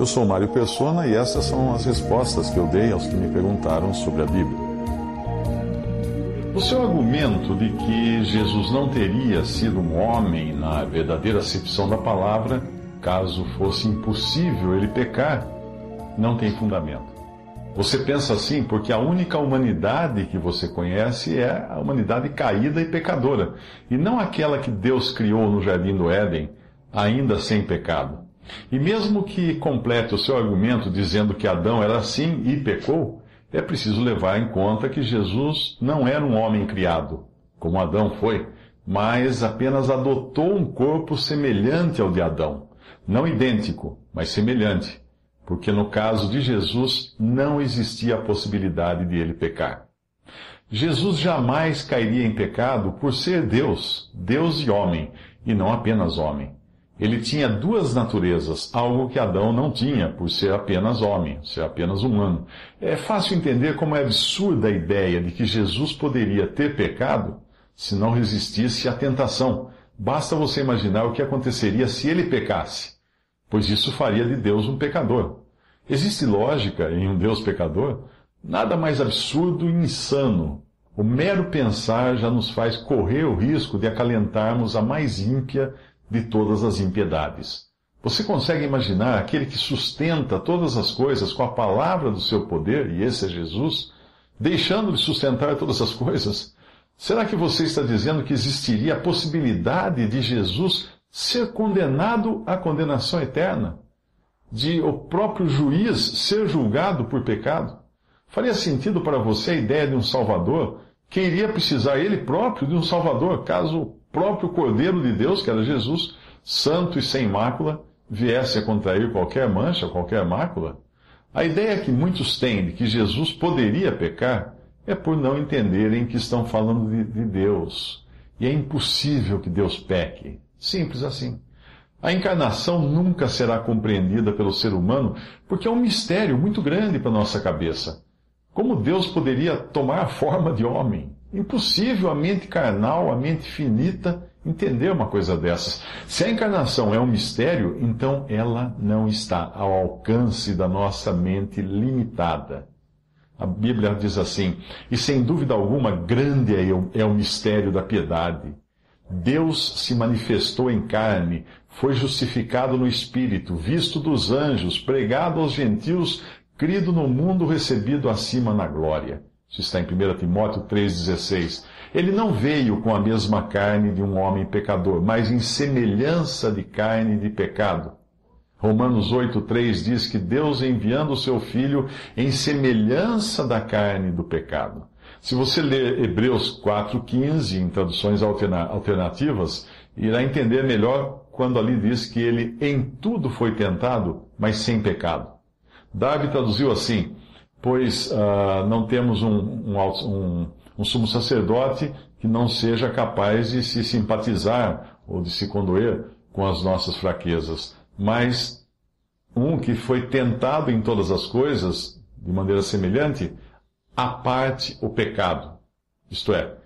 Eu sou Mário Persona e essas são as respostas que eu dei aos que me perguntaram sobre a Bíblia. O seu argumento de que Jesus não teria sido um homem na verdadeira acepção da palavra, caso fosse impossível ele pecar, não tem fundamento. Você pensa assim porque a única humanidade que você conhece é a humanidade caída e pecadora, e não aquela que Deus criou no jardim do Éden, ainda sem pecado. E mesmo que complete o seu argumento dizendo que Adão era assim e pecou, é preciso levar em conta que Jesus não era um homem criado, como Adão foi, mas apenas adotou um corpo semelhante ao de Adão. Não idêntico, mas semelhante porque no caso de Jesus não existia a possibilidade de ele pecar. Jesus jamais cairia em pecado por ser Deus, Deus e homem, e não apenas homem. Ele tinha duas naturezas, algo que Adão não tinha, por ser apenas homem, ser apenas humano. É fácil entender como é absurda a ideia de que Jesus poderia ter pecado se não resistisse à tentação. Basta você imaginar o que aconteceria se ele pecasse pois isso faria de Deus um pecador. Existe lógica em um Deus pecador? Nada mais absurdo e insano. O mero pensar já nos faz correr o risco de acalentarmos a mais ímpia de todas as impiedades. Você consegue imaginar aquele que sustenta todas as coisas com a palavra do seu poder, e esse é Jesus, deixando de sustentar todas as coisas? Será que você está dizendo que existiria a possibilidade de Jesus ser condenado à condenação eterna, de o próprio juiz ser julgado por pecado? Faria sentido para você a ideia de um Salvador que iria precisar ele próprio de um Salvador, caso próprio Cordeiro de Deus, que era Jesus, santo e sem mácula, viesse a contrair qualquer mancha, qualquer mácula? A ideia que muitos têm de que Jesus poderia pecar é por não entenderem que estão falando de, de Deus. E é impossível que Deus peque. Simples assim. A encarnação nunca será compreendida pelo ser humano porque é um mistério muito grande para nossa cabeça. Como Deus poderia tomar a forma de homem? Impossível a mente carnal, a mente finita, entender uma coisa dessas. Se a encarnação é um mistério, então ela não está ao alcance da nossa mente limitada. A Bíblia diz assim, e sem dúvida alguma, grande é o, é mistério da piedade. Deus se manifestou em carne, foi justificado no Espírito, visto dos anjos, pregado aos gentios, crido no mundo, recebido acima na glória. Isso está em 1 Timóteo 3,16. Ele não veio com a mesma carne de um homem pecador, mas em semelhança de carne de pecado. Romanos 8,3 diz que Deus enviando o seu Filho em semelhança da carne do pecado. Se você ler Hebreus 4,15 em traduções alternativas, irá entender melhor quando ali diz que ele em tudo foi tentado, mas sem pecado. Darby traduziu assim: Pois uh, não temos um, um, um, um sumo sacerdote que não seja capaz de se simpatizar ou de se condoer com as nossas fraquezas, mas um que foi tentado em todas as coisas, de maneira semelhante, à parte o pecado, isto é,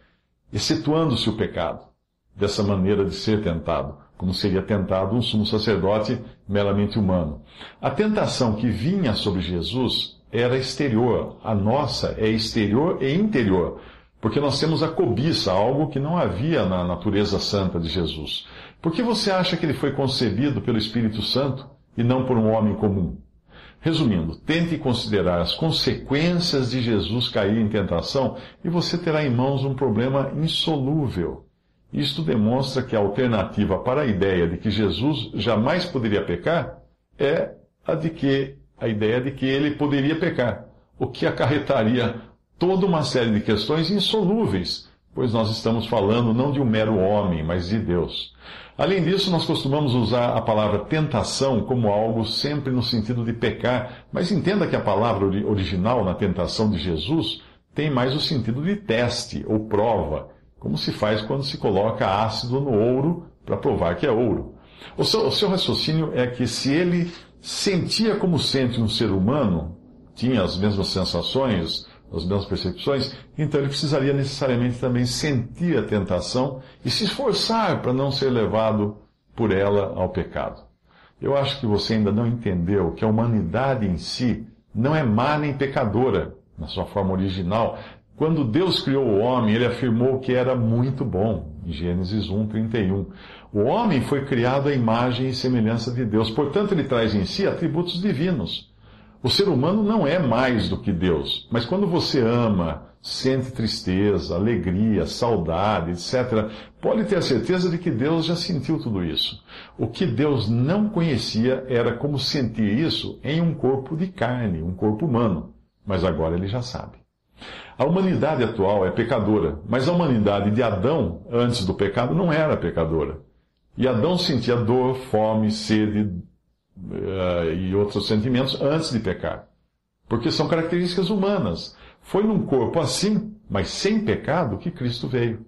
excetuando-se o pecado, dessa maneira de ser tentado, como seria tentado um sumo sacerdote meramente humano. A tentação que vinha sobre Jesus era exterior, a nossa é exterior e interior, porque nós temos a cobiça, algo que não havia na natureza santa de Jesus. Por que você acha que ele foi concebido pelo Espírito Santo e não por um homem comum? Resumindo, tente considerar as consequências de Jesus cair em tentação e você terá em mãos um problema insolúvel. Isto demonstra que a alternativa para a ideia de que Jesus jamais poderia pecar é a de que a ideia de que ele poderia pecar, o que acarretaria toda uma série de questões insolúveis pois nós estamos falando não de um mero homem, mas de Deus. Além disso, nós costumamos usar a palavra tentação como algo sempre no sentido de pecar, mas entenda que a palavra original na tentação de Jesus tem mais o sentido de teste ou prova, como se faz quando se coloca ácido no ouro para provar que é ouro. O seu, o seu raciocínio é que se ele sentia como sente um ser humano, tinha as mesmas sensações, as mesmas percepções, então ele precisaria necessariamente também sentir a tentação e se esforçar para não ser levado por ela ao pecado. Eu acho que você ainda não entendeu que a humanidade em si não é má nem pecadora na sua forma original. Quando Deus criou o homem, ele afirmou que era muito bom, em Gênesis 1, 31. O homem foi criado à imagem e semelhança de Deus, portanto, ele traz em si atributos divinos. O ser humano não é mais do que Deus, mas quando você ama, sente tristeza, alegria, saudade, etc., pode ter a certeza de que Deus já sentiu tudo isso. O que Deus não conhecia era como sentir isso em um corpo de carne, um corpo humano. Mas agora ele já sabe. A humanidade atual é pecadora, mas a humanidade de Adão, antes do pecado, não era pecadora. E Adão sentia dor, fome, sede, uh, e outros sentimentos antes de pecar. Porque são características humanas. Foi num corpo assim, mas sem pecado, que Cristo veio.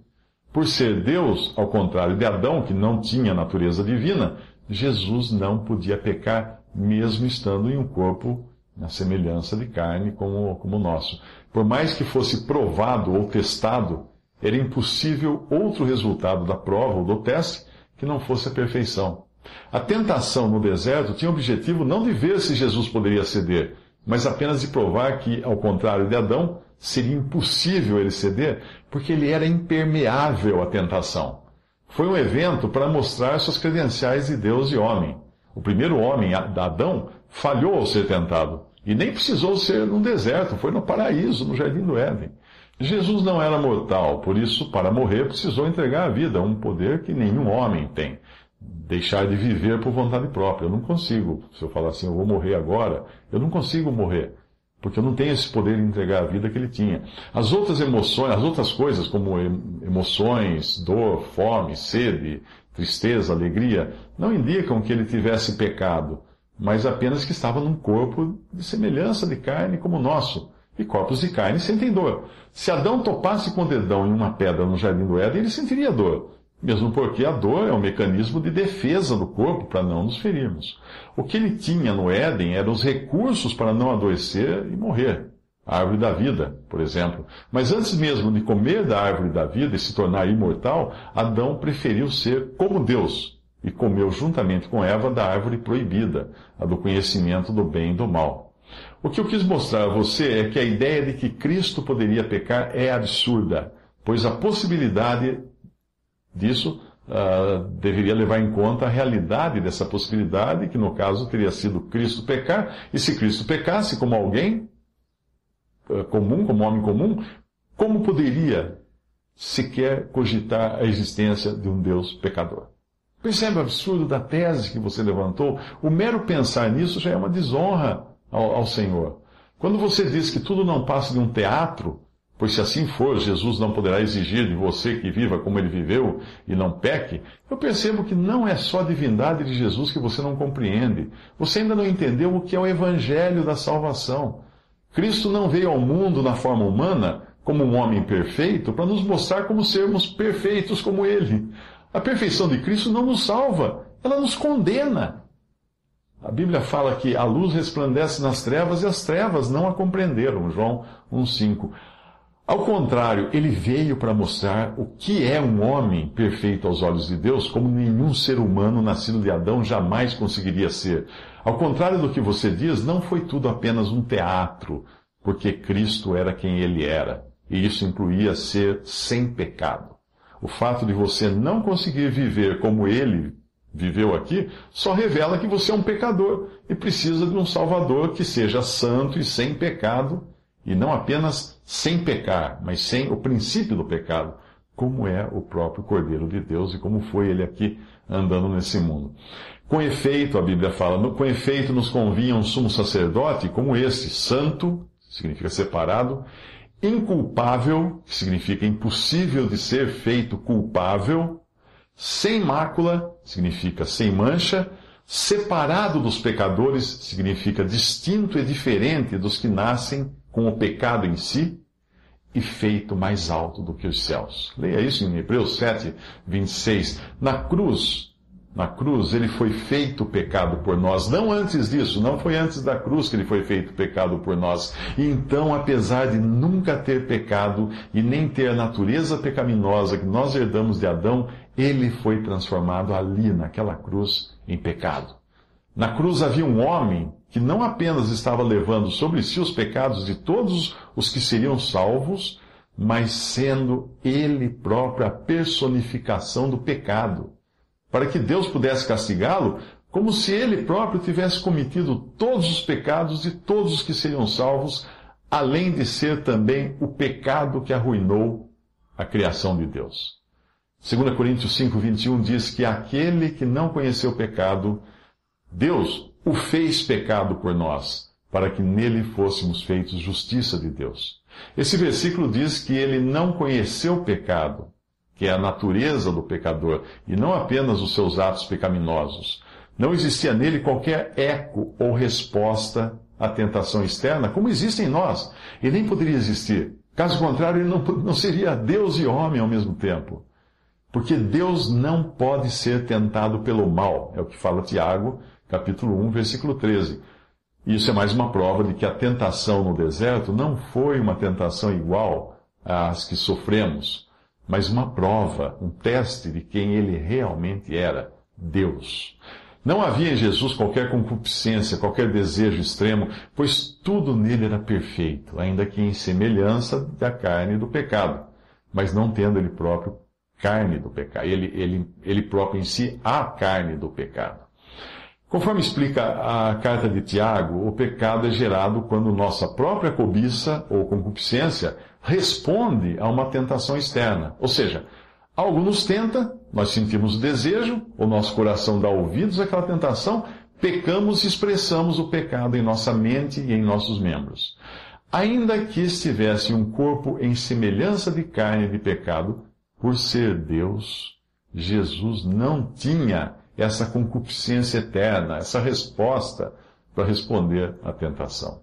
Por ser Deus, ao contrário de Adão, que não tinha natureza divina, Jesus não podia pecar, mesmo estando em um corpo na semelhança de carne como, como o nosso. Por mais que fosse provado ou testado, era impossível outro resultado da prova ou do teste que não fosse a perfeição. A tentação no deserto tinha o objetivo não de ver se Jesus poderia ceder, mas apenas de provar que, ao contrário de Adão, seria impossível ele ceder, porque ele era impermeável à tentação. Foi um evento para mostrar suas credenciais de Deus e homem. O primeiro homem, Adão, falhou ao ser tentado. E nem precisou ser num deserto, foi no paraíso, no jardim do Éden. Jesus não era mortal, por isso, para morrer, precisou entregar a vida, um poder que nenhum homem tem deixar de viver por vontade própria. Eu não consigo. Se eu falar assim, eu vou morrer agora, eu não consigo morrer. Porque eu não tenho esse poder de entregar a vida que ele tinha. As outras emoções, as outras coisas, como emoções, dor, fome, sede, tristeza, alegria, não indicam que ele tivesse pecado, mas apenas que estava num corpo de semelhança de carne como o nosso. E corpos de carne sentem dor. Se Adão topasse com o dedão em uma pedra no jardim do Éden, ele sentiria dor. Mesmo porque a dor é um mecanismo de defesa do corpo para não nos ferirmos. O que ele tinha no Éden eram os recursos para não adoecer e morrer. A árvore da vida, por exemplo. Mas antes mesmo de comer da árvore da vida e se tornar imortal, Adão preferiu ser como Deus e comeu juntamente com Eva da árvore proibida, a do conhecimento do bem e do mal. O que eu quis mostrar a você é que a ideia de que Cristo poderia pecar é absurda, pois a possibilidade disso uh, deveria levar em conta a realidade dessa possibilidade, que no caso teria sido Cristo pecar, e se Cristo pecasse como alguém uh, comum, como homem comum, como poderia sequer cogitar a existência de um Deus pecador? Percebe o absurdo da tese que você levantou? O mero pensar nisso já é uma desonra ao, ao Senhor. Quando você diz que tudo não passa de um teatro, Pois se assim for, Jesus não poderá exigir de você que viva como ele viveu e não peque. Eu percebo que não é só a divindade de Jesus que você não compreende. Você ainda não entendeu o que é o evangelho da salvação. Cristo não veio ao mundo na forma humana, como um homem perfeito, para nos mostrar como sermos perfeitos como ele. A perfeição de Cristo não nos salva, ela nos condena. A Bíblia fala que a luz resplandece nas trevas e as trevas não a compreenderam. João 1,5. Ao contrário, ele veio para mostrar o que é um homem perfeito aos olhos de Deus, como nenhum ser humano nascido de Adão jamais conseguiria ser. Ao contrário do que você diz, não foi tudo apenas um teatro, porque Cristo era quem ele era, e isso incluía ser sem pecado. O fato de você não conseguir viver como ele viveu aqui só revela que você é um pecador e precisa de um Salvador que seja santo e sem pecado e não apenas sem pecar, mas sem o princípio do pecado, como é o próprio Cordeiro de Deus e como foi ele aqui andando nesse mundo. Com efeito, a Bíblia fala, com efeito nos convinha um sumo sacerdote como este, santo, significa separado, inculpável, que significa impossível de ser feito culpável, sem mácula, significa sem mancha, separado dos pecadores, significa distinto e diferente dos que nascem com o pecado em si, e feito mais alto do que os céus. Leia isso em Hebreus 7, 26. Na cruz, na cruz, ele foi feito pecado por nós. Não antes disso, não foi antes da cruz que ele foi feito pecado por nós. E então, apesar de nunca ter pecado e nem ter a natureza pecaminosa que nós herdamos de Adão, ele foi transformado ali, naquela cruz, em pecado. Na cruz havia um homem que não apenas estava levando sobre si os pecados de todos os que seriam salvos, mas sendo ele próprio a personificação do pecado, para que Deus pudesse castigá-lo como se ele próprio tivesse cometido todos os pecados de todos os que seriam salvos, além de ser também o pecado que arruinou a criação de Deus. 2 Coríntios 5, 21 diz que aquele que não conheceu pecado, Deus o fez pecado por nós, para que nele fôssemos feitos justiça de Deus. Esse versículo diz que ele não conheceu pecado, que é a natureza do pecador, e não apenas os seus atos pecaminosos. Não existia nele qualquer eco ou resposta à tentação externa, como existe em nós, e nem poderia existir. Caso contrário, ele não, não seria Deus e homem ao mesmo tempo. Porque Deus não pode ser tentado pelo mal, é o que fala Tiago, capítulo 1, versículo 13. Isso é mais uma prova de que a tentação no deserto não foi uma tentação igual às que sofremos, mas uma prova, um teste de quem ele realmente era, Deus. Não havia em Jesus qualquer concupiscência, qualquer desejo extremo, pois tudo nele era perfeito, ainda que em semelhança da carne e do pecado, mas não tendo ele próprio carne do pecado, ele, ele, ele próprio em si a carne do pecado. Conforme explica a carta de Tiago, o pecado é gerado quando nossa própria cobiça ou concupiscência responde a uma tentação externa. Ou seja, algo nos tenta, nós sentimos o desejo, o nosso coração dá ouvidos àquela tentação, pecamos e expressamos o pecado em nossa mente e em nossos membros. Ainda que estivesse um corpo em semelhança de carne de pecado, por ser Deus, Jesus não tinha essa concupiscência eterna, essa resposta para responder à tentação.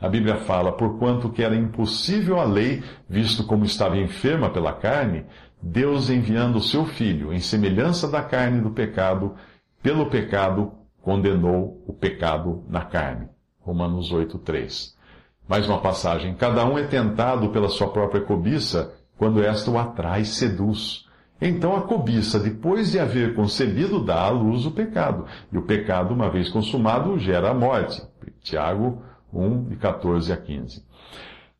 A Bíblia fala, porquanto que era impossível a lei, visto como estava enferma pela carne, Deus enviando o seu Filho, em semelhança da carne do pecado, pelo pecado condenou o pecado na carne. Romanos 8, 3. Mais uma passagem. Cada um é tentado pela sua própria cobiça, quando esta o atrai seduz. Então a cobiça, depois de haver concebido, dá à luz o pecado. E o pecado, uma vez consumado, gera a morte. Tiago 1, de 14 a 15.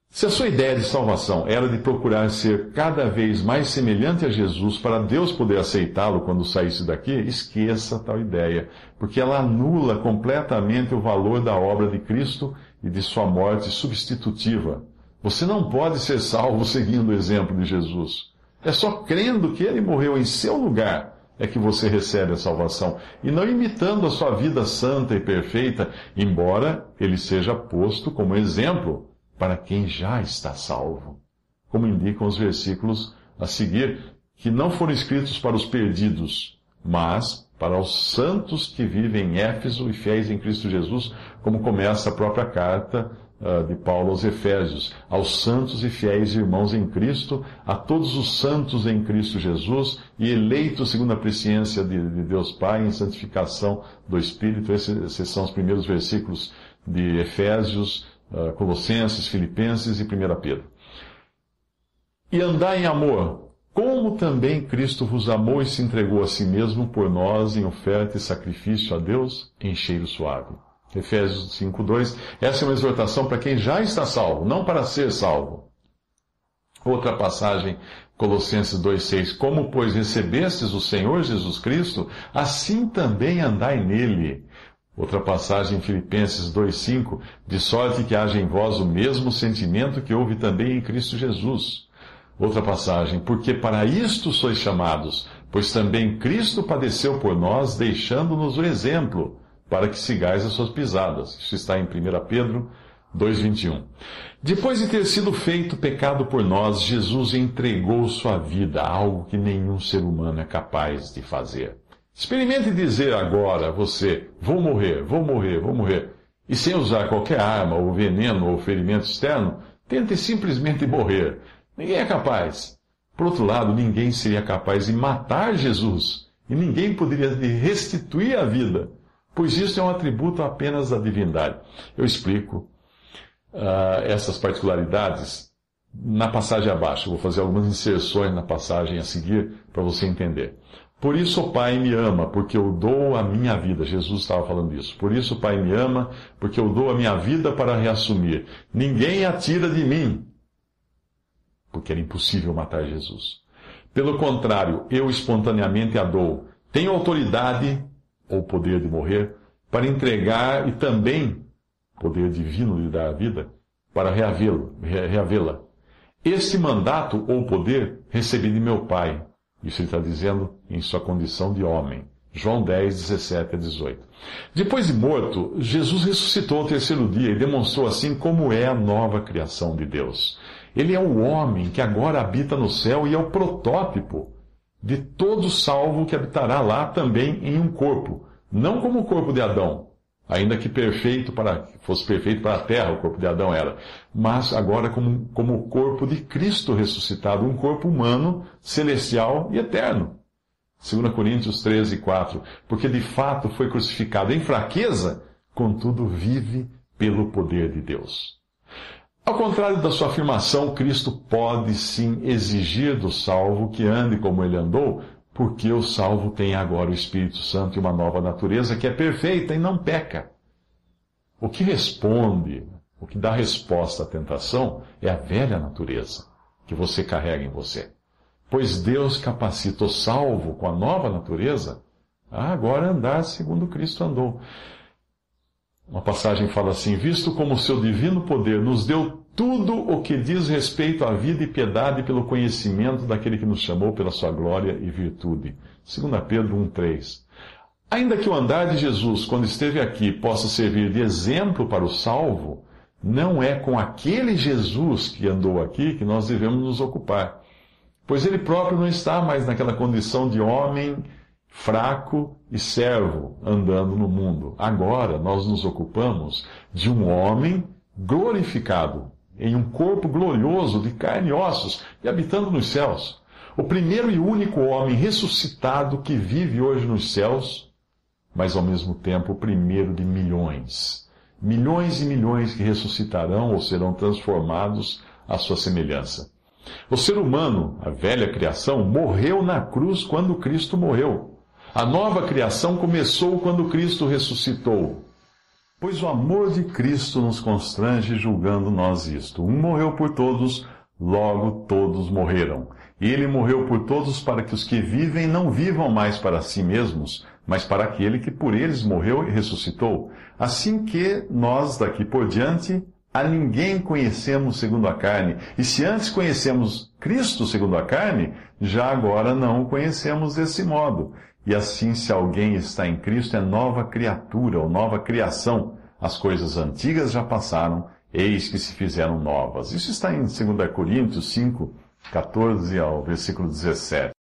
Se a sua ideia de salvação era de procurar ser cada vez mais semelhante a Jesus para Deus poder aceitá-lo quando saísse daqui, esqueça tal ideia, porque ela anula completamente o valor da obra de Cristo e de sua morte substitutiva. Você não pode ser salvo seguindo o exemplo de Jesus. É só crendo que ele morreu em seu lugar é que você recebe a salvação, e não imitando a sua vida santa e perfeita, embora ele seja posto como exemplo para quem já está salvo. Como indicam os versículos a seguir, que não foram escritos para os perdidos, mas para os santos que vivem em Éfeso e fiéis em Cristo Jesus, como começa a própria carta de Paulo aos Efésios, aos santos e fiéis irmãos em Cristo, a todos os santos em Cristo Jesus e eleitos segundo a presciência de, de Deus Pai em santificação do Espírito. Esses, esses, são os primeiros versículos de Efésios, uh, Colossenses, Filipenses e 1 Pedro. E andar em amor, como também Cristo vos amou e se entregou a si mesmo por nós em oferta e sacrifício a Deus em cheiro suave. Efésios 5:2. Essa é uma exortação para quem já está salvo, não para ser salvo. Outra passagem, Colossenses 2:6. Como pois recebestes o Senhor Jesus Cristo, assim também andai nele. Outra passagem, Filipenses 2:5, de sorte que haja em vós o mesmo sentimento que houve também em Cristo Jesus. Outra passagem, porque para isto sois chamados, pois também Cristo padeceu por nós, deixando-nos o exemplo para que sigais as suas pisadas. Isso está em 1 Pedro 2:21. Depois de ter sido feito pecado por nós, Jesus entregou sua vida, algo que nenhum ser humano é capaz de fazer. Experimente dizer agora, você, vou morrer, vou morrer, vou morrer. E sem usar qualquer arma, ou veneno, ou ferimento externo, tente simplesmente morrer. Ninguém é capaz. Por outro lado, ninguém seria capaz de matar Jesus. E ninguém poderia lhe restituir a vida, pois isso é um atributo apenas da divindade. Eu explico uh, essas particularidades na passagem abaixo. Vou fazer algumas inserções na passagem a seguir para você entender. Por isso o Pai me ama, porque eu dou a minha vida. Jesus estava falando isso. Por isso o Pai me ama, porque eu dou a minha vida para reassumir. Ninguém a tira de mim, porque era impossível matar Jesus. Pelo contrário, eu espontaneamente a dou. Tenho autoridade, ou poder de morrer, para entregar e também poder divino lhe dar a vida, para reavê-la. Este mandato ou poder recebi de meu Pai isso ele está dizendo em sua condição de homem. João 10, 17 a 18. Depois de morto, Jesus ressuscitou ao terceiro dia e demonstrou assim como é a nova criação de Deus. Ele é o homem que agora habita no céu e é o protótipo de todo salvo que habitará lá também em um corpo, não como o corpo de Adão, ainda que perfeito para, fosse perfeito para a terra, o corpo de Adão era, mas agora como, como o corpo de Cristo ressuscitado, um corpo humano, celestial e eterno. 2 Coríntios 13, 4. Porque de fato foi crucificado em fraqueza, contudo vive pelo poder de Deus. Ao contrário da sua afirmação, Cristo pode sim exigir do salvo que ande como ele andou, porque o salvo tem agora o Espírito Santo e uma nova natureza que é perfeita e não peca. O que responde, o que dá resposta à tentação é a velha natureza que você carrega em você. Pois Deus capacita o salvo com a nova natureza a agora andar segundo Cristo andou. Uma passagem fala assim: Visto como o seu divino poder nos deu tudo o que diz respeito à vida e piedade pelo conhecimento daquele que nos chamou pela sua glória e virtude. 2 Pedro 1,3. Ainda que o andar de Jesus, quando esteve aqui, possa servir de exemplo para o salvo, não é com aquele Jesus que andou aqui que nós devemos nos ocupar. Pois ele próprio não está mais naquela condição de homem fraco e servo andando no mundo. Agora nós nos ocupamos de um homem glorificado, em um corpo glorioso de carne e ossos e habitando nos céus. O primeiro e único homem ressuscitado que vive hoje nos céus, mas ao mesmo tempo o primeiro de milhões. Milhões e milhões que ressuscitarão ou serão transformados à sua semelhança. O ser humano, a velha criação, morreu na cruz quando Cristo morreu. A nova criação começou quando Cristo ressuscitou. Pois o amor de Cristo nos constrange julgando nós isto. Um morreu por todos, logo todos morreram. E ele morreu por todos para que os que vivem não vivam mais para si mesmos, mas para aquele que por eles morreu e ressuscitou. Assim que nós daqui por diante a ninguém conhecemos segundo a carne. E se antes conhecemos Cristo segundo a carne, já agora não o conhecemos desse modo. E assim, se alguém está em Cristo, é nova criatura ou nova criação. As coisas antigas já passaram, eis que se fizeram novas. Isso está em 2 Coríntios 5, 14 ao versículo 17.